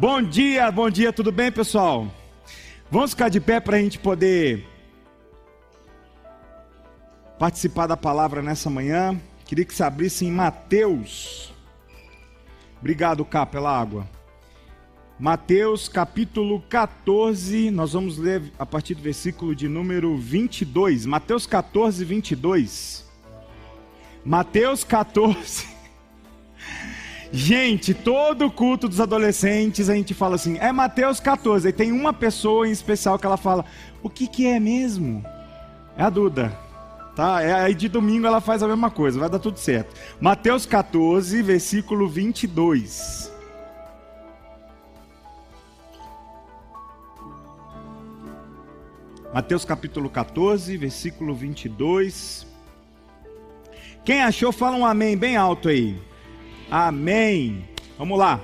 Bom dia, bom dia, tudo bem, pessoal? Vamos ficar de pé para a gente poder participar da palavra nessa manhã. Queria que você abrisse em Mateus. Obrigado, Cá, pela água. Mateus capítulo 14, nós vamos ler a partir do versículo de número 22. Mateus 14, 22. Mateus 14. Gente, todo culto dos adolescentes a gente fala assim, é Mateus 14. E tem uma pessoa em especial que ela fala, o que, que é mesmo? É a Duda. Tá? É, aí de domingo ela faz a mesma coisa, vai dar tudo certo. Mateus 14, versículo 22. Mateus capítulo 14, versículo 22. Quem achou, fala um amém bem alto aí. Amém. Vamos lá.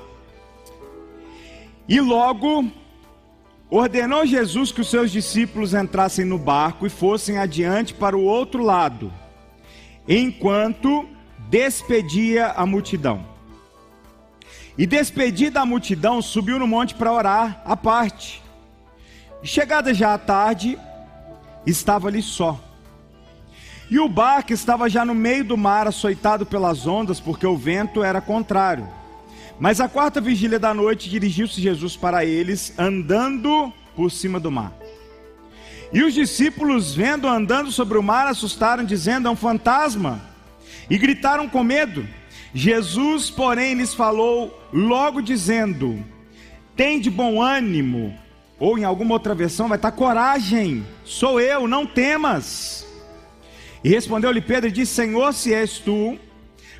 E logo ordenou Jesus que os seus discípulos entrassem no barco e fossem adiante para o outro lado, enquanto despedia a multidão. E despedida a multidão, subiu no monte para orar à parte. Chegada já à tarde, estava ali só. E o barco estava já no meio do mar, açoitado pelas ondas, porque o vento era contrário. Mas a quarta vigília da noite dirigiu-se Jesus para eles, andando por cima do mar. E os discípulos, vendo andando sobre o mar, assustaram, dizendo: É um fantasma. E gritaram com medo. Jesus, porém, lhes falou, logo dizendo: Tem de bom ânimo. Ou em alguma outra versão vai estar coragem. Sou eu, não temas. E respondeu-lhe Pedro e disse: Senhor, se és tu,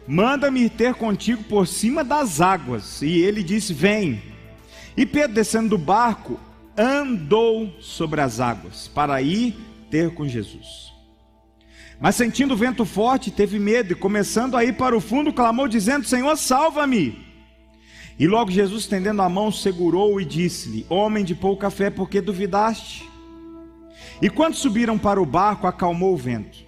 manda-me ter contigo por cima das águas. E ele disse: Vem. E Pedro, descendo do barco, andou sobre as águas para ir ter com Jesus. Mas sentindo o vento forte, teve medo e, começando a ir para o fundo, clamou, dizendo: Senhor, salva-me. E logo Jesus, estendendo a mão, segurou e disse-lhe: Homem de pouca fé, por que duvidaste? E quando subiram para o barco, acalmou o vento.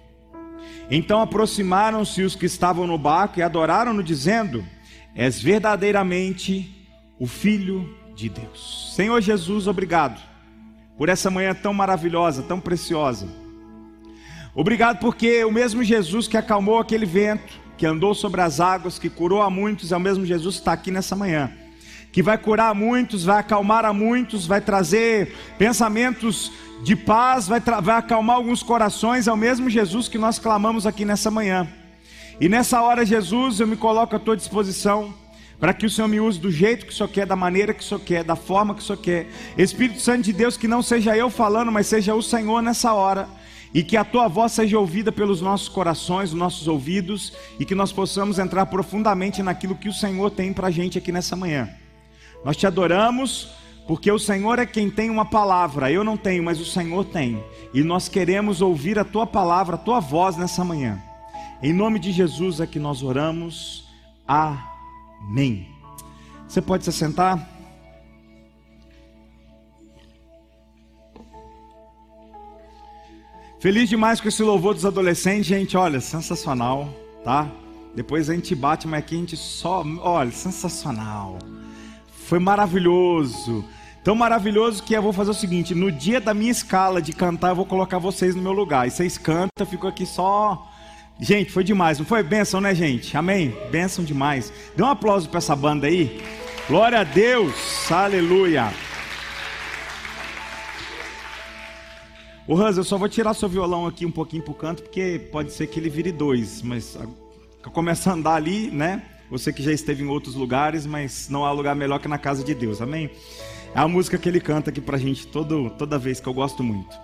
Então aproximaram-se os que estavam no barco e adoraram-no, dizendo: És verdadeiramente o Filho de Deus. Senhor Jesus, obrigado por essa manhã tão maravilhosa, tão preciosa. Obrigado porque o mesmo Jesus que acalmou aquele vento, que andou sobre as águas, que curou a muitos, é o mesmo Jesus que está aqui nessa manhã que vai curar a muitos, vai acalmar a muitos, vai trazer pensamentos de paz, vai, vai acalmar alguns corações, é o mesmo Jesus que nós clamamos aqui nessa manhã. E nessa hora, Jesus, eu me coloco à tua disposição para que o Senhor me use do jeito que o Senhor quer, da maneira que o Senhor quer, da forma que o Senhor quer. Espírito Santo de Deus, que não seja eu falando, mas seja o Senhor nessa hora. E que a tua voz seja ouvida pelos nossos corações, os nossos ouvidos, e que nós possamos entrar profundamente naquilo que o Senhor tem para a gente aqui nessa manhã. Nós te adoramos, porque o Senhor é quem tem uma palavra, eu não tenho, mas o Senhor tem. E nós queremos ouvir a tua palavra, a tua voz nessa manhã. Em nome de Jesus é que nós oramos. Amém. Você pode se sentar? Feliz demais com esse louvor dos adolescentes, gente. Olha, sensacional, tá? Depois a gente bate, mas aqui a gente só. Olha, sensacional. Foi maravilhoso. Tão maravilhoso que eu vou fazer o seguinte: no dia da minha escala de cantar, eu vou colocar vocês no meu lugar. E vocês cantam, fico aqui só. Gente, foi demais, não foi? Bênção, né, gente? Amém? Bênção demais. Dê um aplauso para essa banda aí. Glória a Deus, aleluia. Ô Hans, eu só vou tirar seu violão aqui um pouquinho pro canto, porque pode ser que ele vire dois, mas começa a andar ali, né? Você que já esteve em outros lugares, mas não há lugar melhor que na casa de Deus, amém? É a música que ele canta aqui pra gente todo, toda vez que eu gosto muito.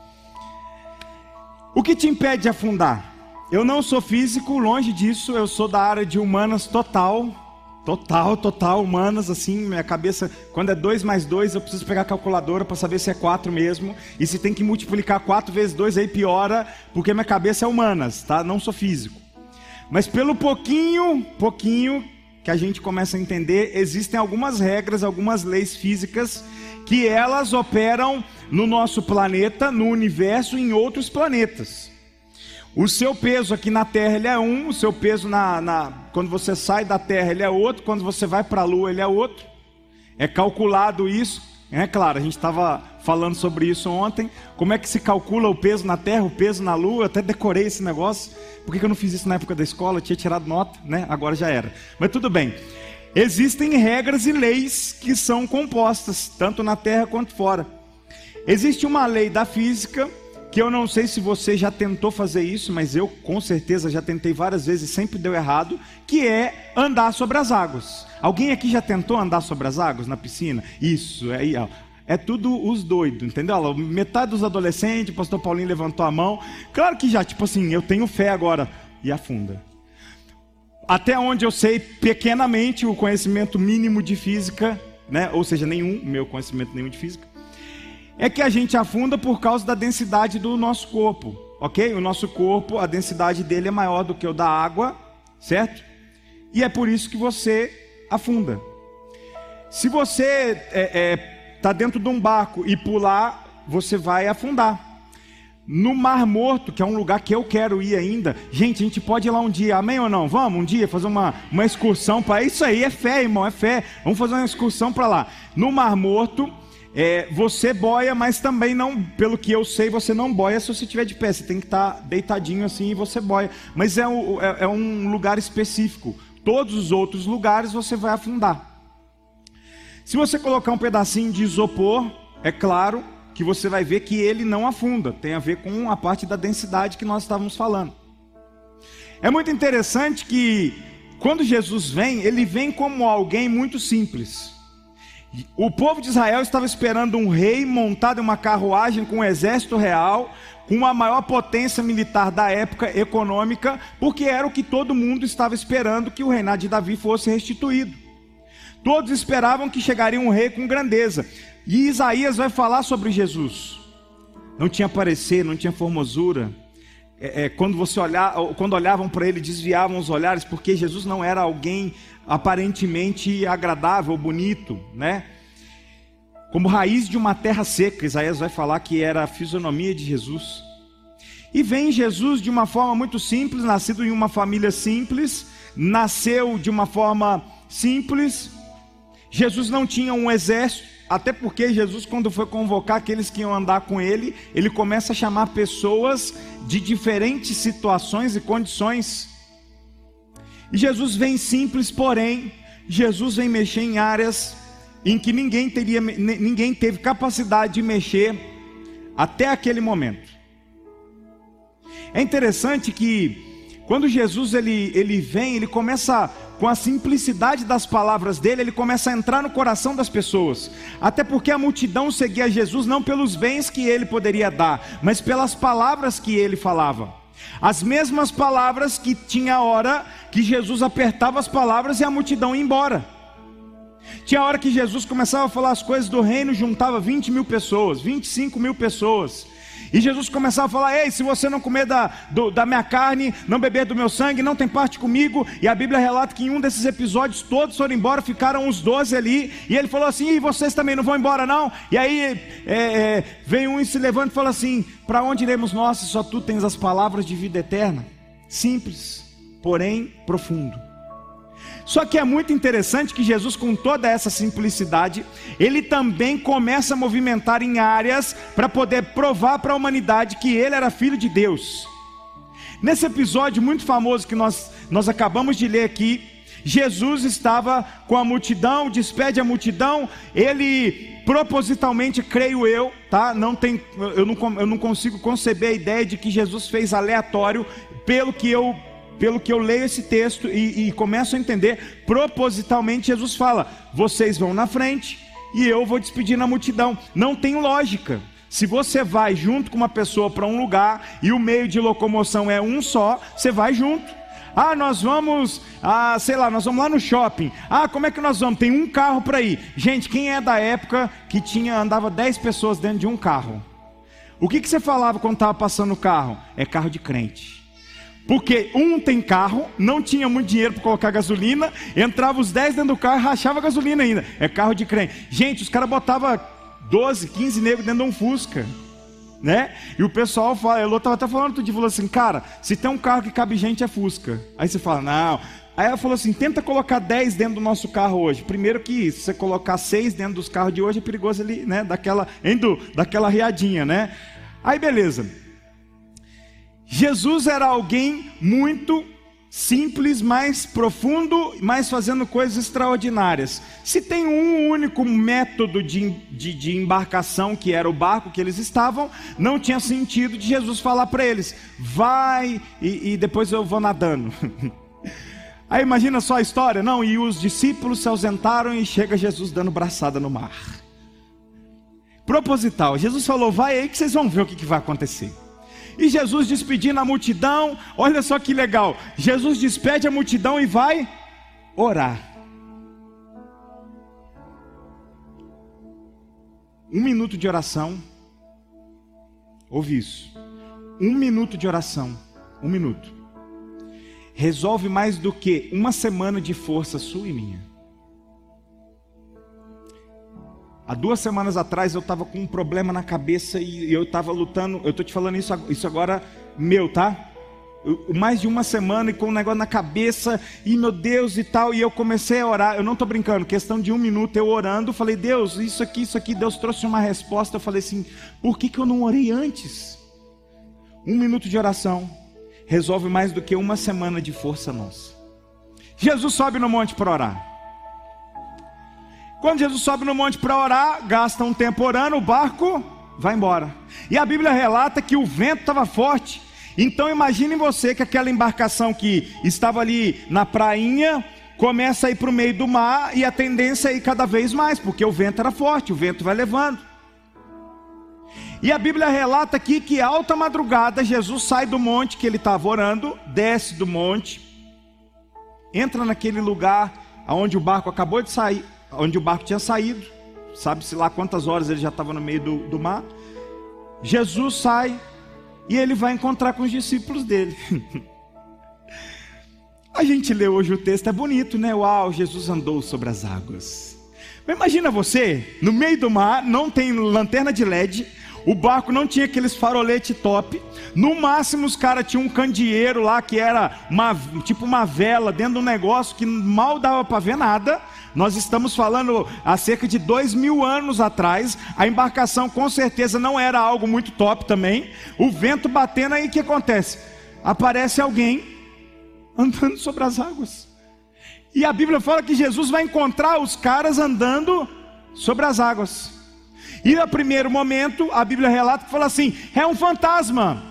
O que te impede de afundar? Eu não sou físico, longe disso, eu sou da área de humanas total. Total, total, humanas, assim, minha cabeça, quando é 2 mais 2, eu preciso pegar a calculadora para saber se é 4 mesmo. E se tem que multiplicar 4 vezes 2, aí piora, porque minha cabeça é humanas, tá? Não sou físico. Mas pelo pouquinho, pouquinho que a gente começa a entender, existem algumas regras, algumas leis físicas que elas operam no nosso planeta, no universo e em outros planetas. O seu peso aqui na Terra ele é um, o seu peso na, na quando você sai da Terra ele é outro, quando você vai para a Lua ele é outro. É calculado isso, é claro, a gente estava falando sobre isso ontem. Como é que se calcula o peso na Terra, o peso na Lua? Eu até decorei esse negócio. Por que eu não fiz isso na época da escola? Eu tinha tirado nota, né? Agora já era. Mas tudo bem. Existem regras e leis que são compostas, tanto na Terra quanto fora. Existe uma lei da física que eu não sei se você já tentou fazer isso, mas eu com certeza já tentei várias vezes e sempre deu errado, que é andar sobre as águas. Alguém aqui já tentou andar sobre as águas na piscina? Isso, aí, ó. É tudo os doidos, entendeu? Metade dos adolescentes, o pastor Paulinho levantou a mão. Claro que já, tipo assim, eu tenho fé agora. E afunda. Até onde eu sei, pequenamente, o conhecimento mínimo de física, né? ou seja, nenhum, meu conhecimento nenhum de física, é que a gente afunda por causa da densidade do nosso corpo, ok? O nosso corpo, a densidade dele é maior do que o da água, certo? E é por isso que você afunda. Se você é, é, tá dentro de um barco e pular, você vai afundar. No Mar Morto, que é um lugar que eu quero ir ainda, gente, a gente pode ir lá um dia, amém ou não? Vamos um dia fazer uma, uma excursão para isso aí, é fé, irmão, é fé. Vamos fazer uma excursão para lá. No Mar Morto, é, você boia, mas também não, pelo que eu sei, você não boia se você estiver de pé. Você tem que estar tá deitadinho assim e você boia. Mas é um, é, é um lugar específico. Todos os outros lugares você vai afundar. Se você colocar um pedacinho de isopor, é claro que você vai ver que ele não afunda. Tem a ver com a parte da densidade que nós estávamos falando. É muito interessante que quando Jesus vem, ele vem como alguém muito simples. O povo de Israel estava esperando um rei montado em uma carruagem com um exército real, com a maior potência militar da época econômica, porque era o que todo mundo estava esperando que o reinado de Davi fosse restituído. Todos esperavam que chegaria um rei com grandeza. E Isaías vai falar sobre Jesus. Não tinha parecer, não tinha formosura. É, é, quando você olhar, quando olhavam para ele, desviavam os olhares, porque Jesus não era alguém aparentemente agradável, bonito, né? Como raiz de uma terra seca, Isaías vai falar que era a fisionomia de Jesus. E vem Jesus de uma forma muito simples, nascido em uma família simples, nasceu de uma forma simples. Jesus não tinha um exército, até porque Jesus, quando foi convocar aqueles que iam andar com ele, ele começa a chamar pessoas de diferentes situações e condições. E Jesus vem simples, porém, Jesus vem mexer em áreas em que ninguém, teria, ninguém teve capacidade de mexer até aquele momento. É interessante que quando Jesus ele, ele vem, ele começa com a simplicidade das palavras dele, ele começa a entrar no coração das pessoas. Até porque a multidão seguia Jesus não pelos bens que ele poderia dar, mas pelas palavras que ele falava. As mesmas palavras que tinha hora que Jesus apertava as palavras e a multidão ia embora. Tinha hora que Jesus começava a falar as coisas do reino, juntava 20 mil pessoas, 25 mil pessoas. E Jesus começava a falar: Ei, se você não comer da, do, da minha carne, não beber do meu sangue, não tem parte comigo. E a Bíblia relata que em um desses episódios todos foram embora, ficaram os doze ali. E ele falou assim: E vocês também não vão embora, não? E aí é, é, vem um e se levanta e fala assim: Para onde iremos nós se só tu tens as palavras de vida eterna? Simples, porém profundo. Só que é muito interessante que Jesus, com toda essa simplicidade, ele também começa a movimentar em áreas para poder provar para a humanidade que ele era filho de Deus. Nesse episódio muito famoso que nós, nós acabamos de ler aqui, Jesus estava com a multidão, despede a multidão, ele propositalmente, creio eu, tá? Não tem, eu não, eu não consigo conceber a ideia de que Jesus fez aleatório, pelo que eu pelo que eu leio esse texto e, e começo a entender, propositalmente Jesus fala: vocês vão na frente e eu vou despedir na multidão. Não tem lógica. Se você vai junto com uma pessoa para um lugar e o meio de locomoção é um só, você vai junto. Ah, nós vamos, ah, sei lá, nós vamos lá no shopping. Ah, como é que nós vamos? Tem um carro para ir. Gente, quem é da época que tinha andava 10 pessoas dentro de um carro? O que, que você falava quando estava passando o carro? É carro de crente. Porque um tem carro, não tinha muito dinheiro para colocar gasolina, entrava os 10 dentro do carro e rachava gasolina ainda. É carro de crente. Gente, os caras botavam 12, 15 negros dentro de um Fusca. né? E o pessoal fala, eu estava até falando outro dia, falou assim, cara, se tem um carro que cabe gente é Fusca. Aí você fala, não. Aí ela falou assim, tenta colocar 10 dentro do nosso carro hoje. Primeiro que se você colocar 6 dentro dos carros de hoje é perigoso ali, né? Daquela, indo, daquela riadinha, né? Aí beleza. Jesus era alguém muito simples, mais profundo, mas fazendo coisas extraordinárias. Se tem um único método de, de, de, embarcação, que era o barco que eles estavam, não tinha sentido de Jesus falar para eles: vai e, e depois eu vou nadando. Aí imagina só a história, não? E os discípulos se ausentaram e chega Jesus dando braçada no mar. Proposital, Jesus falou: vai aí que vocês vão ver o que, que vai acontecer. E Jesus despedindo a multidão, olha só que legal. Jesus despede a multidão e vai orar. Um minuto de oração. Ouve isso. Um minuto de oração. Um minuto. Resolve mais do que uma semana de força sua e minha. Há duas semanas atrás eu estava com um problema na cabeça e eu estava lutando. Eu estou te falando isso, isso agora meu, tá? Eu, mais de uma semana e com um negócio na cabeça, e meu Deus e tal, e eu comecei a orar. Eu não estou brincando, questão de um minuto eu orando, falei, Deus, isso aqui, isso aqui, Deus trouxe uma resposta. Eu falei assim, por que, que eu não orei antes? Um minuto de oração resolve mais do que uma semana de força nossa. Jesus sobe no monte para orar. Quando Jesus sobe no monte para orar, gasta um tempo orando, o barco vai embora. E a Bíblia relata que o vento estava forte. Então imagine você que aquela embarcação que estava ali na prainha começa a ir para o meio do mar e a tendência é ir cada vez mais, porque o vento era forte, o vento vai levando. E a Bíblia relata aqui que alta madrugada Jesus sai do monte que ele estava orando, desce do monte, entra naquele lugar aonde o barco acabou de sair, onde o barco tinha saído, sabe-se lá quantas horas ele já estava no meio do, do mar. Jesus sai e ele vai encontrar com os discípulos dele. A gente lê hoje o texto, é bonito, né? Uau, Jesus andou sobre as águas. Mas imagina você, no meio do mar, não tem lanterna de LED, o barco não tinha aqueles farolete top. No máximo, os caras tinham um candeeiro lá que era uma, tipo uma vela dentro de um negócio que mal dava para ver nada. Nós estamos falando há cerca de dois mil anos atrás. A embarcação com certeza não era algo muito top também. O vento batendo aí, o que acontece? Aparece alguém andando sobre as águas. E a Bíblia fala que Jesus vai encontrar os caras andando sobre as águas. E no primeiro momento, a Bíblia relata que fala assim: é um fantasma.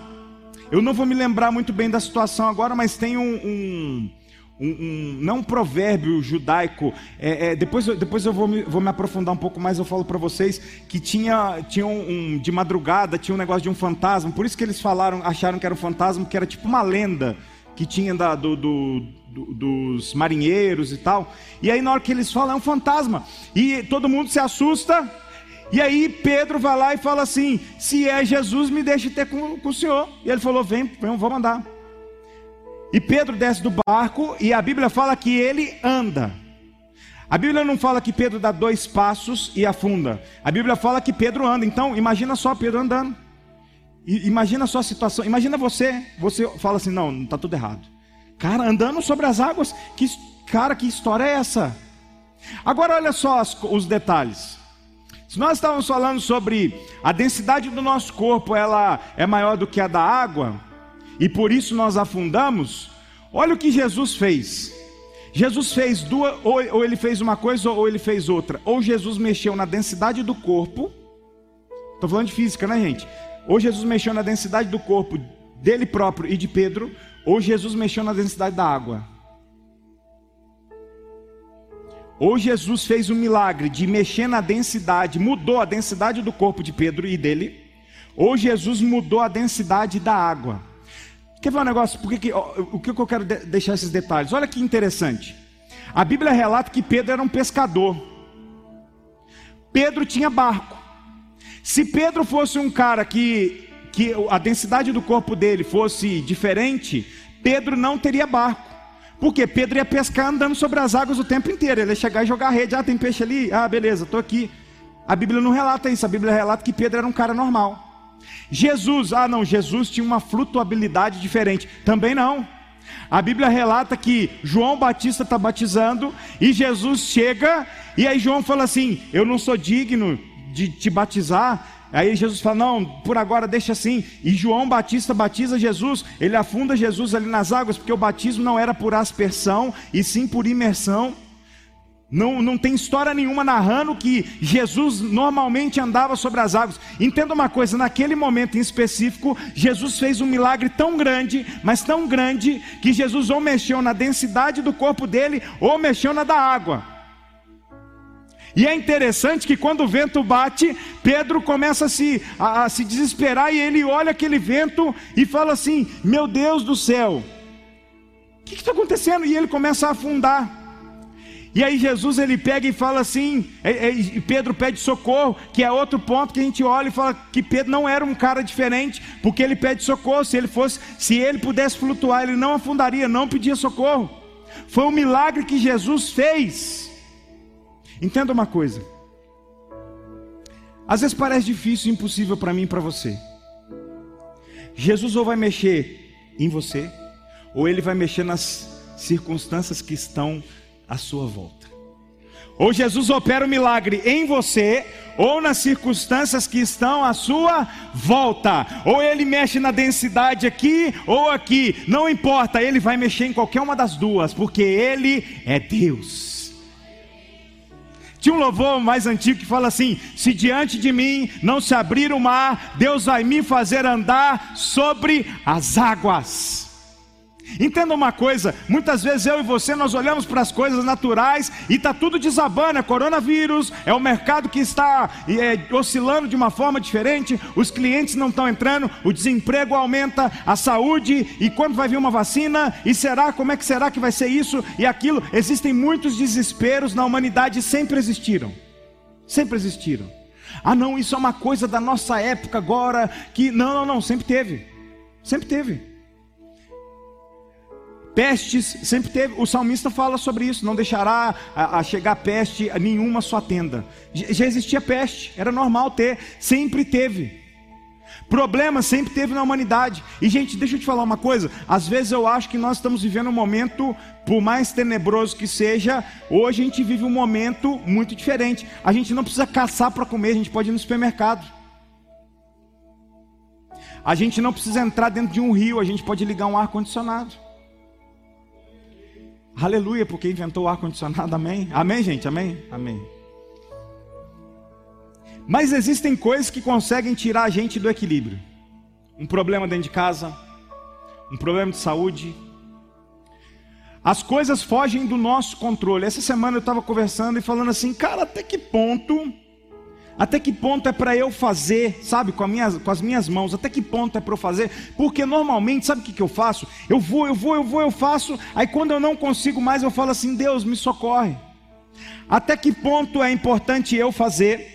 Eu não vou me lembrar muito bem da situação agora, mas tem um, um um, um, não um provérbio judaico. É, é, depois, depois eu vou me, vou me aprofundar um pouco mais. Eu falo para vocês que tinha, tinha um, um, de madrugada tinha um negócio de um fantasma. Por isso que eles falaram, acharam que era um fantasma, que era tipo uma lenda que tinha da, do, do, do, dos marinheiros e tal. E aí na hora que eles falam é um fantasma e todo mundo se assusta. E aí Pedro vai lá e fala assim: se é Jesus, me deixe ter com, com o Senhor. E ele falou: vem, vem vamos andar. E Pedro desce do barco e a Bíblia fala que ele anda. A Bíblia não fala que Pedro dá dois passos e afunda. A Bíblia fala que Pedro anda. Então, imagina só Pedro andando. E, imagina só a situação. Imagina você, você fala assim: não, está tudo errado. Cara, andando sobre as águas. Que, cara, que história é essa? Agora, olha só as, os detalhes. Se nós estávamos falando sobre a densidade do nosso corpo, ela é maior do que a da água e por isso nós afundamos. Olha o que Jesus fez. Jesus fez duas, ou, ou ele fez uma coisa ou ele fez outra. Ou Jesus mexeu na densidade do corpo. Estou falando de física, né, gente? Ou Jesus mexeu na densidade do corpo dele próprio e de Pedro, ou Jesus mexeu na densidade da água. Ou Jesus fez um milagre de mexer na densidade, mudou a densidade do corpo de Pedro e dele, ou Jesus mudou a densidade da água. Quer ver um negócio? Por que, o que eu quero deixar esses detalhes? Olha que interessante. A Bíblia relata que Pedro era um pescador. Pedro tinha barco. Se Pedro fosse um cara que, que a densidade do corpo dele fosse diferente, Pedro não teria barco. Porque Pedro ia pescar andando sobre as águas o tempo inteiro. Ele ia chegar e jogar rede. Ah, tem peixe ali? Ah, beleza, estou aqui. A Bíblia não relata isso. A Bíblia relata que Pedro era um cara normal. Jesus, ah não, Jesus tinha uma flutuabilidade diferente. Também não. A Bíblia relata que João Batista está batizando e Jesus chega e aí João fala assim: Eu não sou digno de te batizar. Aí Jesus fala: Não, por agora deixa assim. E João Batista batiza Jesus, ele afunda Jesus ali nas águas, porque o batismo não era por aspersão e sim por imersão. Não, não tem história nenhuma narrando que Jesus normalmente andava sobre as águas. Entenda uma coisa: naquele momento em específico, Jesus fez um milagre tão grande, mas tão grande, que Jesus ou mexeu na densidade do corpo dele, ou mexeu na da água. E é interessante que quando o vento bate, Pedro começa a se, a, a se desesperar e ele olha aquele vento e fala assim: Meu Deus do céu, o que está acontecendo? E ele começa a afundar. E aí Jesus ele pega e fala assim, e Pedro pede socorro, que é outro ponto que a gente olha e fala que Pedro não era um cara diferente, porque ele pede socorro. Se ele fosse, se ele pudesse flutuar, ele não afundaria, não pedia socorro. Foi um milagre que Jesus fez. Entenda uma coisa. Às vezes parece difícil, impossível para mim e para você. Jesus ou vai mexer em você, ou ele vai mexer nas circunstâncias que estão à sua volta. Ou Jesus opera o um milagre em você, ou nas circunstâncias que estão à sua volta. Ou ele mexe na densidade aqui ou aqui, não importa, ele vai mexer em qualquer uma das duas, porque ele é Deus. Tinha um louvor mais antigo que fala assim: Se diante de mim não se abrir o mar, Deus vai me fazer andar sobre as águas. Entenda uma coisa, muitas vezes eu e você nós olhamos para as coisas naturais e está tudo desabando, é coronavírus, é o mercado que está é, oscilando de uma forma diferente, os clientes não estão entrando, o desemprego aumenta, a saúde, e quando vai vir uma vacina, e será, como é que será que vai ser isso e aquilo? Existem muitos desesperos na humanidade, sempre existiram, sempre existiram. Ah não, isso é uma coisa da nossa época agora, que não, não, não, sempre teve, sempre teve. Pestes, sempre teve, o salmista fala sobre isso, não deixará a, a chegar peste a nenhuma sua tenda. Já existia peste, era normal ter, sempre teve. Problema sempre teve na humanidade. E gente, deixa eu te falar uma coisa, às vezes eu acho que nós estamos vivendo um momento, por mais tenebroso que seja, hoje a gente vive um momento muito diferente. A gente não precisa caçar para comer, a gente pode ir no supermercado. A gente não precisa entrar dentro de um rio, a gente pode ligar um ar condicionado. Aleluia, porque inventou o ar-condicionado, amém? Amém, gente, amém? Amém. Mas existem coisas que conseguem tirar a gente do equilíbrio. Um problema dentro de casa, um problema de saúde. As coisas fogem do nosso controle. Essa semana eu estava conversando e falando assim, cara, até que ponto até que ponto é para eu fazer, sabe, com, minha, com, as minhas mãos? Até que ponto é para eu fazer? Porque normalmente, sabe o que, que eu faço? Eu vou, eu vou, eu vou, eu faço. Aí quando eu não consigo mais, eu falo assim: Deus, me socorre. Até que ponto é importante eu fazer?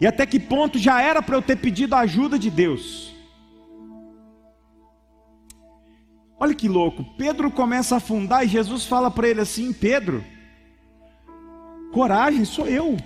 E até que ponto já era para eu ter pedido a ajuda de Deus? Olha que louco. Pedro começa a afundar e Jesus fala para ele assim: Pedro, coragem, sou eu.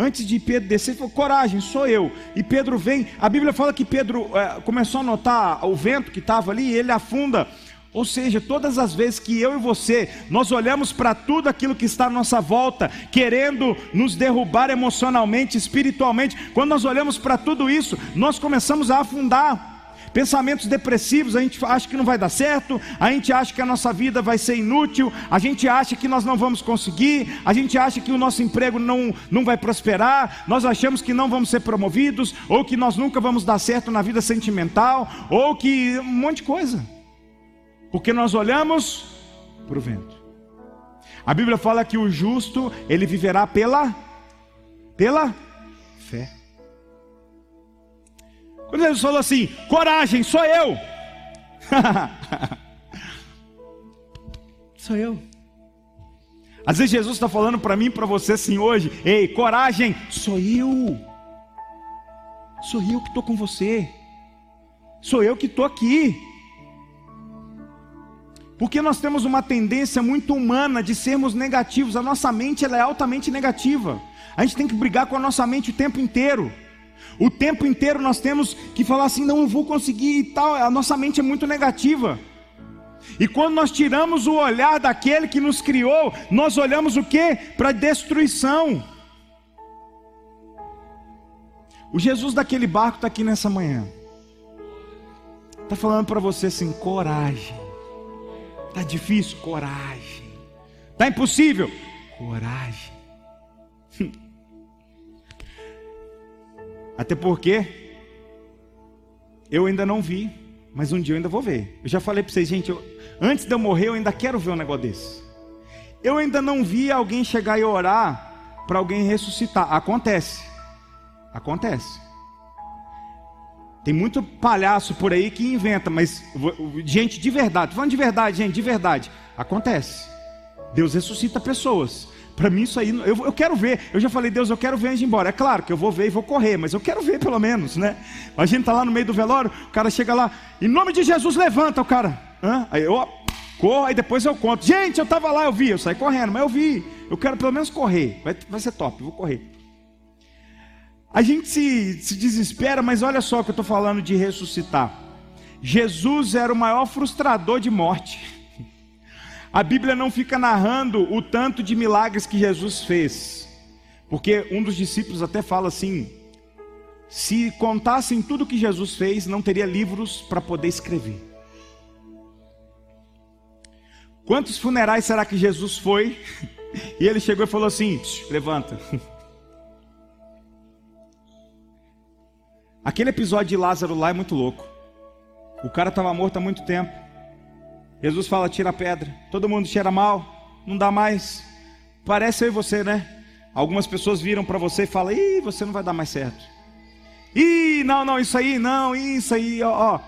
Antes de Pedro descer, ele falou: coragem, sou eu. E Pedro vem. A Bíblia fala que Pedro é, começou a notar o vento que estava ali e ele afunda. Ou seja, todas as vezes que eu e você, nós olhamos para tudo aquilo que está à nossa volta, querendo nos derrubar emocionalmente, espiritualmente, quando nós olhamos para tudo isso, nós começamos a afundar. Pensamentos depressivos, a gente acha que não vai dar certo, a gente acha que a nossa vida vai ser inútil, a gente acha que nós não vamos conseguir, a gente acha que o nosso emprego não, não vai prosperar, nós achamos que não vamos ser promovidos, ou que nós nunca vamos dar certo na vida sentimental, ou que um monte de coisa, porque nós olhamos para o vento. A Bíblia fala que o justo, ele viverá pela, pela Quando Jesus falou assim: coragem, sou eu. sou eu. Às vezes Jesus está falando para mim e para você assim hoje: ei, coragem, sou eu. Sou eu que estou com você. Sou eu que estou aqui. Porque nós temos uma tendência muito humana de sermos negativos. A nossa mente ela é altamente negativa. A gente tem que brigar com a nossa mente o tempo inteiro. O tempo inteiro nós temos que falar assim: não, eu vou conseguir e tal. A nossa mente é muito negativa. E quando nós tiramos o olhar daquele que nos criou, nós olhamos o que? Para destruição. O Jesus daquele barco está aqui nessa manhã. Está falando para você assim: coragem. Está difícil? Coragem. Está impossível? Coragem. Até porque eu ainda não vi, mas um dia eu ainda vou ver. Eu já falei para vocês, gente, eu, antes de eu morrer, eu ainda quero ver um negócio desse. Eu ainda não vi alguém chegar e orar para alguém ressuscitar. Acontece. Acontece. Tem muito palhaço por aí que inventa, mas gente de verdade, falando de verdade, gente, de verdade, acontece. Deus ressuscita pessoas. Para mim, isso aí, eu, eu quero ver. Eu já falei, Deus, eu quero ver antes de ir embora. É claro que eu vou ver e vou correr, mas eu quero ver pelo menos, né? A gente tá lá no meio do velório, o cara chega lá, em nome de Jesus, levanta o cara. Hã? Aí eu corro, aí depois eu conto. Gente, eu estava lá, eu vi, eu saí correndo, mas eu vi. Eu quero pelo menos correr. Vai, vai ser top, vou correr. A gente se, se desespera, mas olha só que eu estou falando de ressuscitar. Jesus era o maior frustrador de morte. A Bíblia não fica narrando o tanto de milagres que Jesus fez, porque um dos discípulos até fala assim: se contassem tudo que Jesus fez, não teria livros para poder escrever. Quantos funerais será que Jesus foi? E ele chegou e falou assim: levanta. Aquele episódio de Lázaro lá é muito louco. O cara estava morto há muito tempo. Jesus fala: tira a pedra. Todo mundo cheira mal, não dá mais. Parece eu e você, né? Algumas pessoas viram para você e falam: ih, você não vai dar mais certo. Ih, não, não, isso aí, não, isso aí, ó. ó.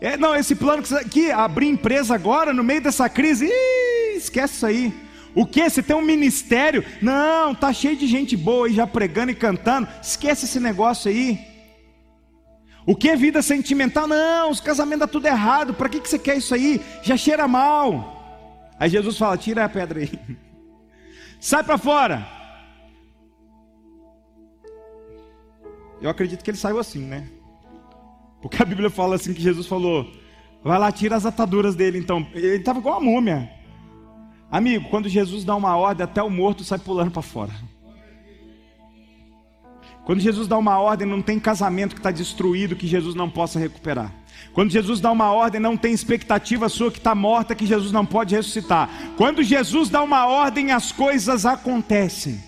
É, não, esse plano que, que abrir empresa agora, no meio dessa crise, ih, esquece isso aí. O que? Você tem um ministério? Não, tá cheio de gente boa aí já pregando e cantando. Esquece esse negócio aí. O que é vida sentimental? Não, os casamentos dá tudo errado. Para que, que você quer isso aí? Já cheira mal. Aí Jesus fala: tira a pedra aí. Sai para fora. Eu acredito que ele saiu assim, né? Porque a Bíblia fala assim que Jesus falou: vai lá, tira as ataduras dele. Então, ele estava igual uma múmia. Amigo, quando Jesus dá uma ordem, até o morto sai pulando para fora. Quando Jesus dá uma ordem, não tem casamento que está destruído que Jesus não possa recuperar. Quando Jesus dá uma ordem, não tem expectativa sua que está morta que Jesus não pode ressuscitar. Quando Jesus dá uma ordem, as coisas acontecem.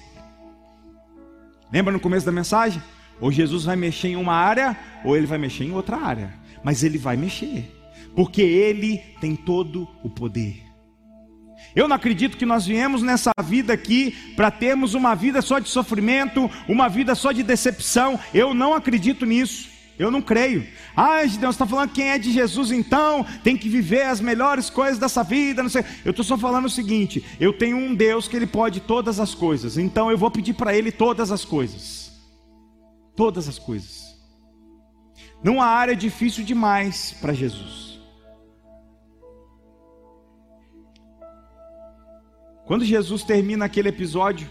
Lembra no começo da mensagem? Ou Jesus vai mexer em uma área, ou ele vai mexer em outra área. Mas ele vai mexer, porque ele tem todo o poder. Eu não acredito que nós viemos nessa vida aqui para termos uma vida só de sofrimento, uma vida só de decepção. Eu não acredito nisso. Eu não creio. Ah, Deus está falando quem é de Jesus, então tem que viver as melhores coisas dessa vida. Não sei. Eu estou só falando o seguinte: eu tenho um Deus que Ele pode todas as coisas, então eu vou pedir para Ele todas as coisas. Todas as coisas. Não há área difícil demais para Jesus. Quando Jesus termina aquele episódio,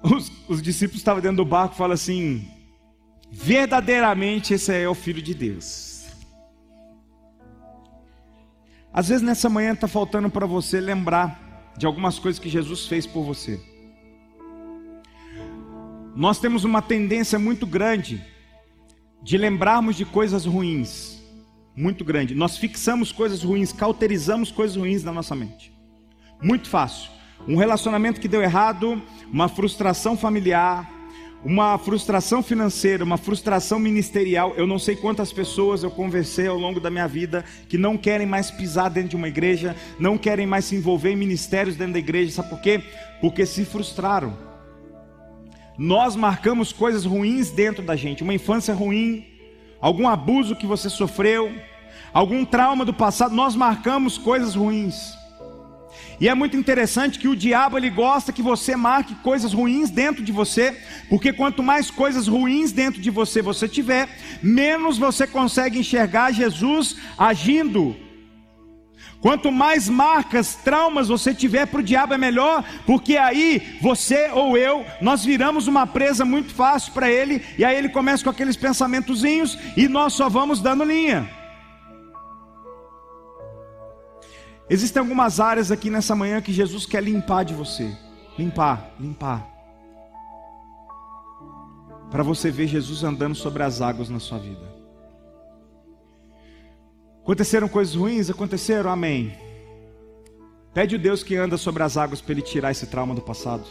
os, os discípulos estavam dentro do barco e falam assim: verdadeiramente esse é o Filho de Deus. Às vezes nessa manhã está faltando para você lembrar de algumas coisas que Jesus fez por você. Nós temos uma tendência muito grande de lembrarmos de coisas ruins, muito grande. Nós fixamos coisas ruins, cauterizamos coisas ruins na nossa mente. Muito fácil. Um relacionamento que deu errado, uma frustração familiar, uma frustração financeira, uma frustração ministerial. Eu não sei quantas pessoas eu conversei ao longo da minha vida que não querem mais pisar dentro de uma igreja, não querem mais se envolver em ministérios dentro da igreja. Sabe por quê? Porque se frustraram. Nós marcamos coisas ruins dentro da gente, uma infância ruim, algum abuso que você sofreu, algum trauma do passado, nós marcamos coisas ruins. E é muito interessante que o diabo ele gosta que você marque coisas ruins dentro de você, porque quanto mais coisas ruins dentro de você você tiver, menos você consegue enxergar Jesus agindo. Quanto mais marcas, traumas você tiver para o diabo é melhor, porque aí você ou eu, nós viramos uma presa muito fácil para ele, e aí ele começa com aqueles pensamentozinhos e nós só vamos dando linha. Existem algumas áreas aqui nessa manhã que Jesus quer limpar de você. Limpar, limpar. Para você ver Jesus andando sobre as águas na sua vida. Aconteceram coisas ruins? Aconteceram, amém. Pede o Deus que anda sobre as águas para ele tirar esse trauma do passado.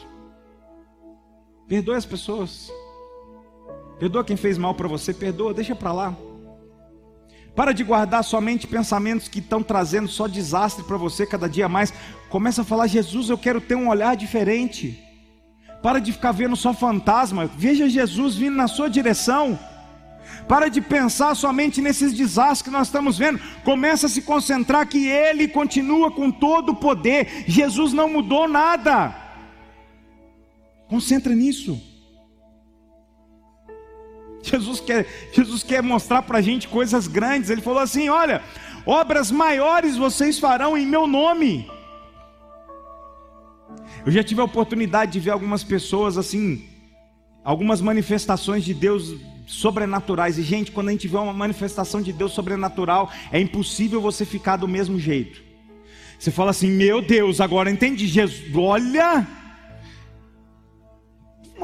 Perdoe as pessoas. Perdoa quem fez mal para você, perdoa, deixa para lá. Para de guardar somente pensamentos que estão trazendo só desastre para você cada dia mais. Começa a falar: Jesus, eu quero ter um olhar diferente. Para de ficar vendo só fantasma. Veja Jesus vindo na sua direção. Para de pensar somente nesses desastres que nós estamos vendo. Começa a se concentrar que Ele continua com todo o poder. Jesus não mudou nada. Concentra nisso. Jesus quer, Jesus quer mostrar para a gente coisas grandes. Ele falou assim: Olha, obras maiores vocês farão em meu nome. Eu já tive a oportunidade de ver algumas pessoas assim, algumas manifestações de Deus sobrenaturais. E, gente, quando a gente vê uma manifestação de Deus sobrenatural, é impossível você ficar do mesmo jeito. Você fala assim: Meu Deus, agora entendi. Jesus, olha.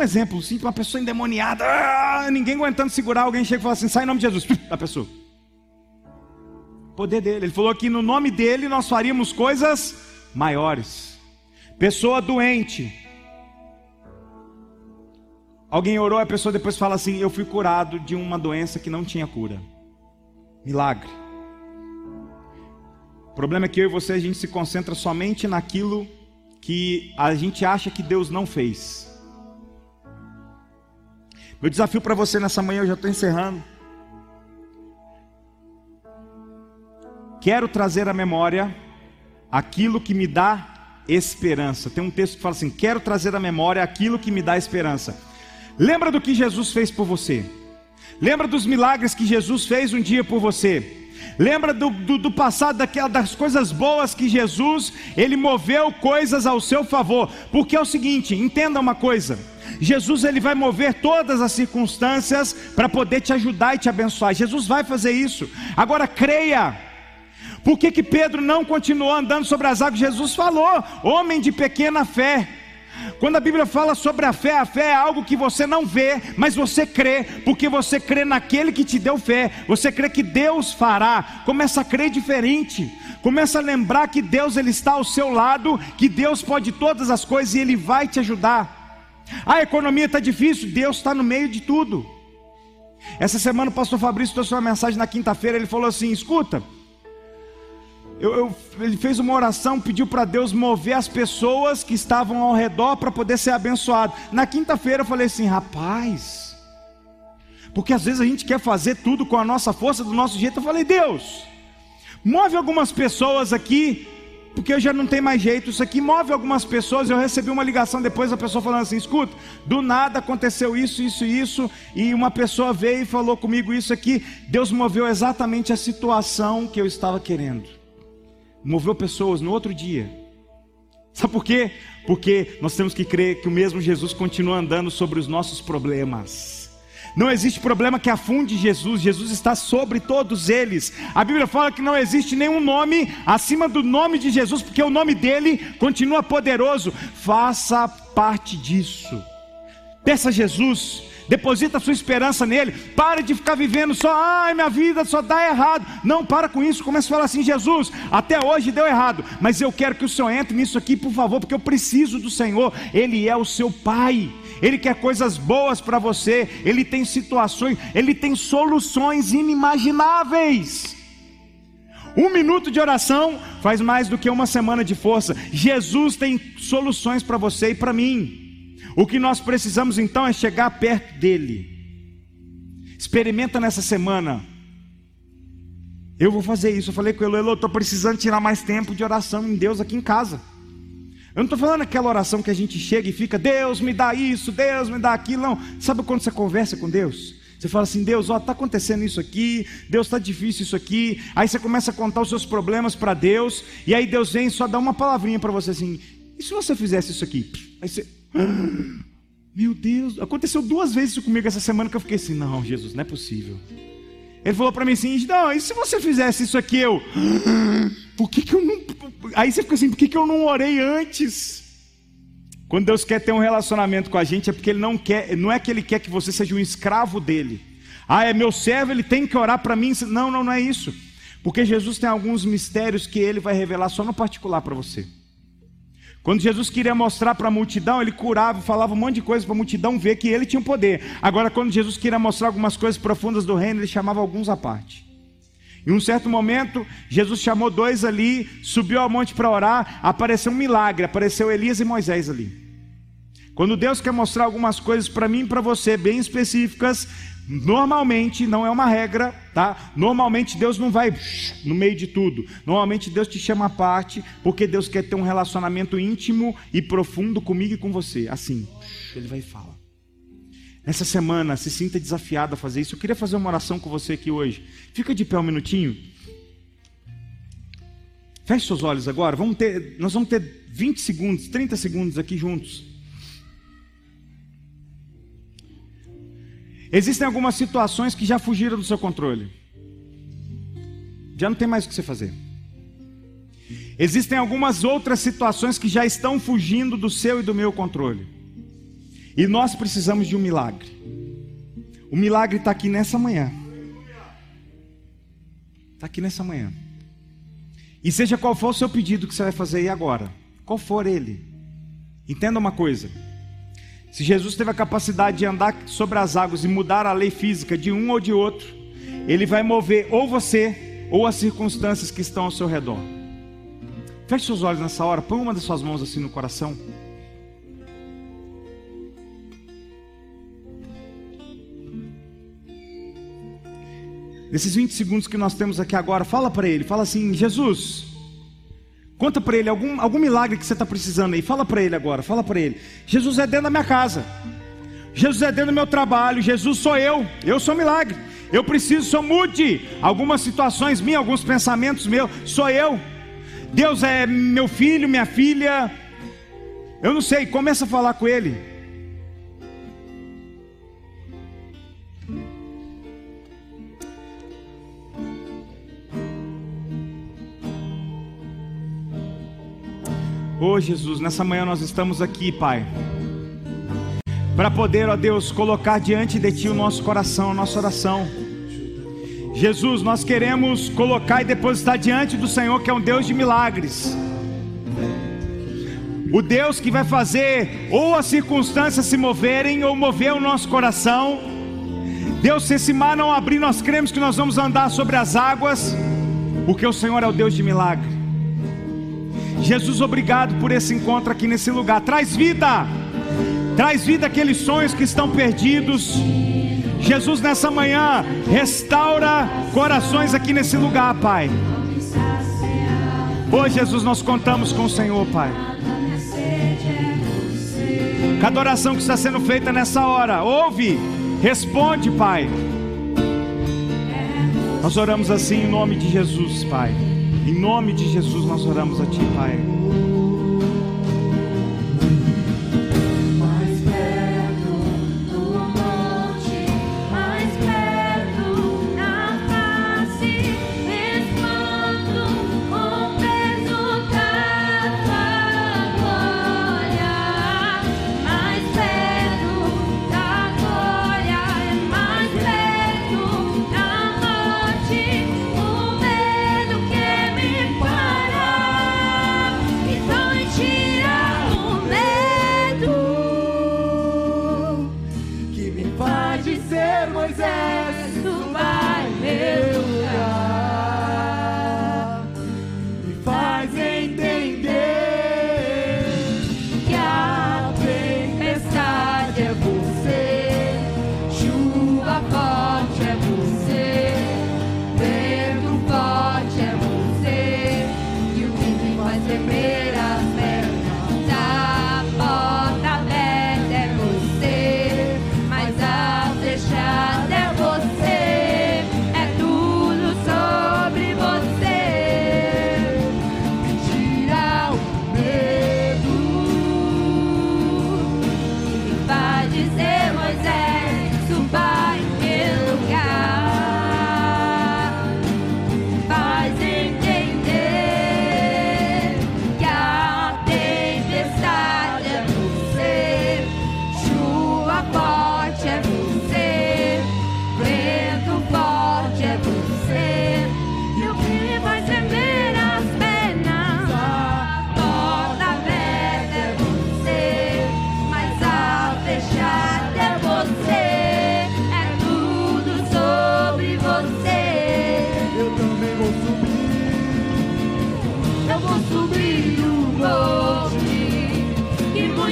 Exemplo simples: uma pessoa endemoniada, ah, ninguém aguentando segurar. Alguém chega e fala assim: Sai em nome de Jesus, da pessoa. Poder dele. Ele falou que no nome dele nós faríamos coisas maiores. Pessoa doente, Alguém orou, a pessoa depois fala assim: Eu fui curado de uma doença que não tinha cura. Milagre. O problema é que eu e você a gente se concentra somente naquilo que a gente acha que Deus não fez. Meu desafio para você nessa manhã, eu já estou encerrando. Quero trazer à memória aquilo que me dá esperança. Tem um texto que fala assim: Quero trazer à memória aquilo que me dá esperança. Lembra do que Jesus fez por você. Lembra dos milagres que Jesus fez um dia por você. Lembra do, do, do, passado, daquela, das coisas boas que Jesus, ele moveu coisas ao seu favor. Porque é o seguinte, entenda uma coisa: Jesus ele vai mover todas as circunstâncias para poder te ajudar e te abençoar. Jesus vai fazer isso. Agora creia. Por que, que Pedro não continuou andando sobre as águas? Jesus falou: homem de pequena fé. Quando a Bíblia fala sobre a fé, a fé é algo que você não vê, mas você crê, porque você crê naquele que te deu fé, você crê que Deus fará. Começa a crer diferente. Começa a lembrar que Deus ele está ao seu lado, que Deus pode todas as coisas e ele vai te ajudar. A economia está difícil, Deus está no meio de tudo. Essa semana o pastor Fabrício trouxe uma mensagem na quinta-feira, ele falou assim: escuta, eu, eu, ele fez uma oração, pediu para Deus mover as pessoas que estavam ao redor para poder ser abençoado. Na quinta-feira eu falei assim, rapaz, porque às vezes a gente quer fazer tudo com a nossa força, do nosso jeito. Eu falei, Deus, move algumas pessoas aqui, porque eu já não tenho mais jeito. Isso aqui move algumas pessoas. Eu recebi uma ligação depois da pessoa falando assim: escuta, do nada aconteceu isso, isso, isso, e uma pessoa veio e falou comigo isso aqui. Deus moveu exatamente a situação que eu estava querendo moveu pessoas no outro dia. Sabe por quê? Porque nós temos que crer que o mesmo Jesus continua andando sobre os nossos problemas. Não existe problema que afunde Jesus, Jesus está sobre todos eles. A Bíblia fala que não existe nenhum nome acima do nome de Jesus, porque o nome dele continua poderoso. Faça parte disso. Peça a Jesus deposita a sua esperança nele. Pare de ficar vivendo só, ai, minha vida só dá errado. Não, para com isso. Começa a falar assim: Jesus, até hoje deu errado, mas eu quero que o Senhor entre nisso aqui, por favor, porque eu preciso do Senhor. Ele é o seu Pai. Ele quer coisas boas para você. Ele tem situações, ele tem soluções inimagináveis. Um minuto de oração faz mais do que uma semana de força. Jesus tem soluções para você e para mim. O que nós precisamos então é chegar perto dele. Experimenta nessa semana. Eu vou fazer isso. Eu falei com ele, Elo, estou precisando tirar mais tempo de oração em Deus aqui em casa. Eu não estou falando aquela oração que a gente chega e fica, Deus me dá isso, Deus me dá aquilo. Não. Sabe quando você conversa com Deus? Você fala assim, Deus, ó, tá acontecendo isso aqui, Deus está difícil isso aqui. Aí você começa a contar os seus problemas para Deus, e aí Deus vem e só dá uma palavrinha para você assim. E se você fizesse isso aqui? Aí você, meu Deus, aconteceu duas vezes isso comigo essa semana que eu fiquei assim, não, Jesus, não é possível. Ele falou para mim assim, não, e se você fizesse isso aqui, eu, por que que eu não? Aí você fica assim, por que que eu não orei antes? Quando Deus quer ter um relacionamento com a gente é porque Ele não quer, não é que Ele quer que você seja um escravo dele. Ah, é meu servo, ele tem que orar para mim. Não, não, não é isso. Porque Jesus tem alguns mistérios que Ele vai revelar só no particular para você. Quando Jesus queria mostrar para a multidão, ele curava, falava um monte de coisa para a multidão ver que ele tinha poder. Agora, quando Jesus queria mostrar algumas coisas profundas do reino, ele chamava alguns à parte. Em um certo momento, Jesus chamou dois ali, subiu ao monte para orar, apareceu um milagre, apareceu Elias e Moisés ali. Quando Deus quer mostrar algumas coisas para mim e para você, bem específicas, normalmente, não é uma regra, tá? Normalmente Deus não vai no meio de tudo. Normalmente Deus te chama à parte, porque Deus quer ter um relacionamento íntimo e profundo comigo e com você. Assim, Ele vai e fala. Nessa semana, se sinta desafiado a fazer isso. Eu queria fazer uma oração com você aqui hoje. Fica de pé um minutinho. Feche seus olhos agora. Vamos ter, nós vamos ter 20 segundos, 30 segundos aqui juntos. Existem algumas situações que já fugiram do seu controle. Já não tem mais o que você fazer. Existem algumas outras situações que já estão fugindo do seu e do meu controle. E nós precisamos de um milagre. O milagre está aqui nessa manhã. Está aqui nessa manhã. E seja qual for o seu pedido que você vai fazer aí agora, qual for ele, entenda uma coisa: se Jesus teve a capacidade de andar sobre as águas e mudar a lei física de um ou de outro, ele vai mover ou você ou as circunstâncias que estão ao seu redor. Feche seus olhos nessa hora, põe uma das suas mãos assim no coração. Nesses 20 segundos que nós temos aqui agora, fala para ele, fala assim: Jesus, Conta para ele algum, algum milagre que você está precisando aí. Fala para ele agora, fala para ele. Jesus é dentro da minha casa. Jesus é dentro do meu trabalho. Jesus sou eu. Eu sou milagre. Eu preciso, só mude algumas situações minhas, alguns pensamentos meus. Sou eu. Deus é meu filho, minha filha. Eu não sei. Começa a falar com ele. Oh Jesus, nessa manhã nós estamos aqui, Pai, para poder, ó Deus, colocar diante de Ti o nosso coração, a nossa oração. Jesus, nós queremos colocar e depositar diante do Senhor, que é um Deus de milagres. O Deus que vai fazer ou as circunstâncias se moverem ou mover o nosso coração. Deus, se esse mar não abrir, nós cremos que nós vamos andar sobre as águas, porque o Senhor é o Deus de milagres. Jesus, obrigado por esse encontro aqui nesse lugar. Traz vida, traz vida aqueles sonhos que estão perdidos. Jesus, nessa manhã, restaura corações aqui nesse lugar, Pai. Hoje, Jesus, nós contamos com o Senhor, Pai. Cada oração que está sendo feita nessa hora, ouve, responde, Pai. Nós oramos assim em nome de Jesus, Pai. Em nome de Jesus nós oramos a Ti, Pai.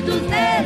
tus dedos.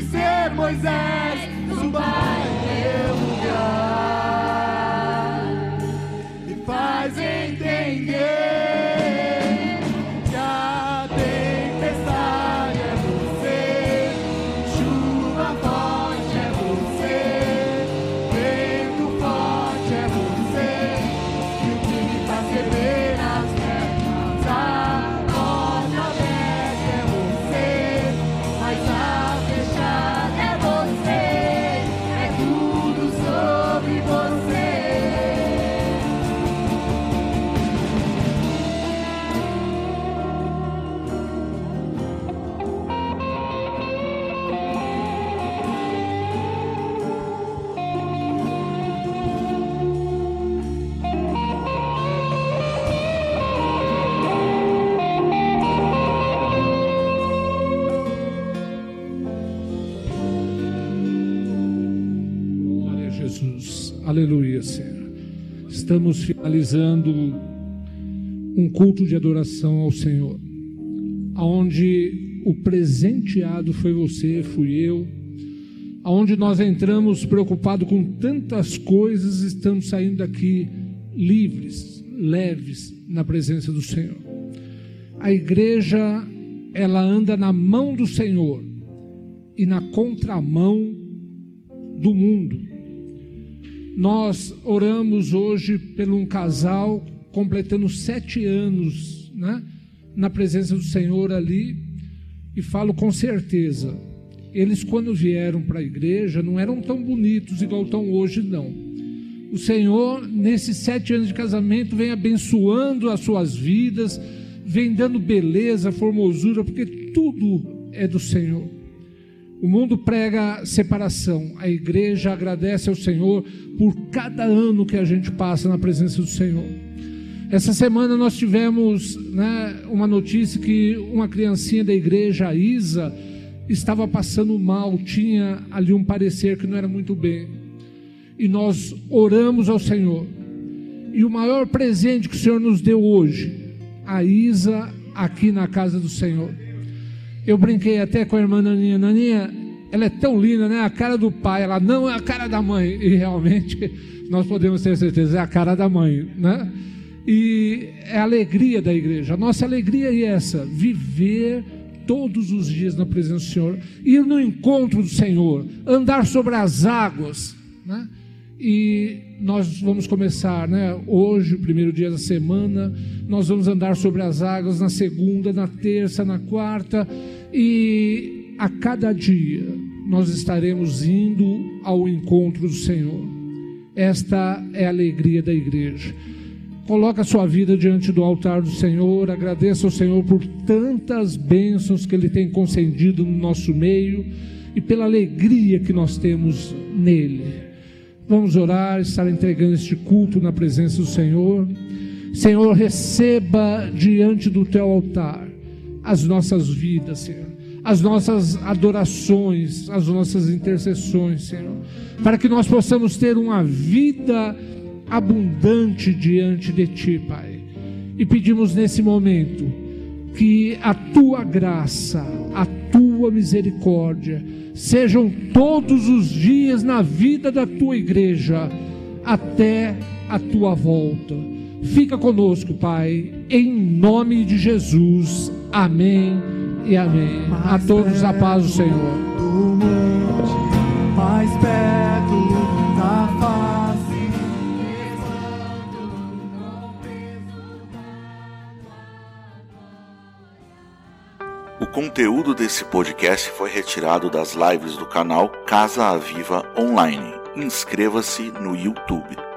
de ser Moisés, zumbar. Estamos finalizando um culto de adoração ao Senhor, onde o presenteado foi você, fui eu, aonde nós entramos preocupados com tantas coisas, estamos saindo daqui livres, leves na presença do Senhor. A igreja, ela anda na mão do Senhor e na contramão do mundo. Nós oramos hoje por um casal completando sete anos né, na presença do Senhor ali, e falo com certeza, eles quando vieram para a igreja não eram tão bonitos igual estão hoje, não. O Senhor, nesses sete anos de casamento, vem abençoando as suas vidas, vem dando beleza, formosura, porque tudo é do Senhor. O mundo prega separação, a igreja agradece ao Senhor por cada ano que a gente passa na presença do Senhor. Essa semana nós tivemos né, uma notícia que uma criancinha da igreja, a Isa, estava passando mal, tinha ali um parecer que não era muito bem. E nós oramos ao Senhor. E o maior presente que o Senhor nos deu hoje, a Isa aqui na casa do Senhor. Eu brinquei até com a irmã Naninha. Naninha, ela é tão linda, né? A cara do pai, ela não é a cara da mãe. E realmente nós podemos ter certeza, é a cara da mãe, né? E é a alegria da igreja. A nossa alegria é essa: viver todos os dias na presença do Senhor, ir no encontro do Senhor, andar sobre as águas, né? E nós vamos começar, né? Hoje, o primeiro dia da semana, nós vamos andar sobre as águas na segunda, na terça, na quarta, e a cada dia nós estaremos indo ao encontro do Senhor. Esta é a alegria da igreja. Coloque a sua vida diante do altar do Senhor, agradeça ao Senhor por tantas bênçãos que Ele tem concedido no nosso meio e pela alegria que nós temos nele. Vamos orar, estar entregando este culto na presença do Senhor. Senhor, receba diante do teu altar as nossas vidas, Senhor, as nossas adorações, as nossas intercessões, Senhor, para que nós possamos ter uma vida abundante diante de Ti, Pai. E pedimos nesse momento que a Tua graça, a Tua misericórdia, sejam todos os dias na vida da Tua igreja, até a Tua volta. Fica conosco, Pai, em nome de Jesus. Amém e amém. A todos a paz do Senhor. Mais perto da conteúdo desse podcast foi retirado das lives do canal Casa Aviva Online. Inscreva-se no YouTube.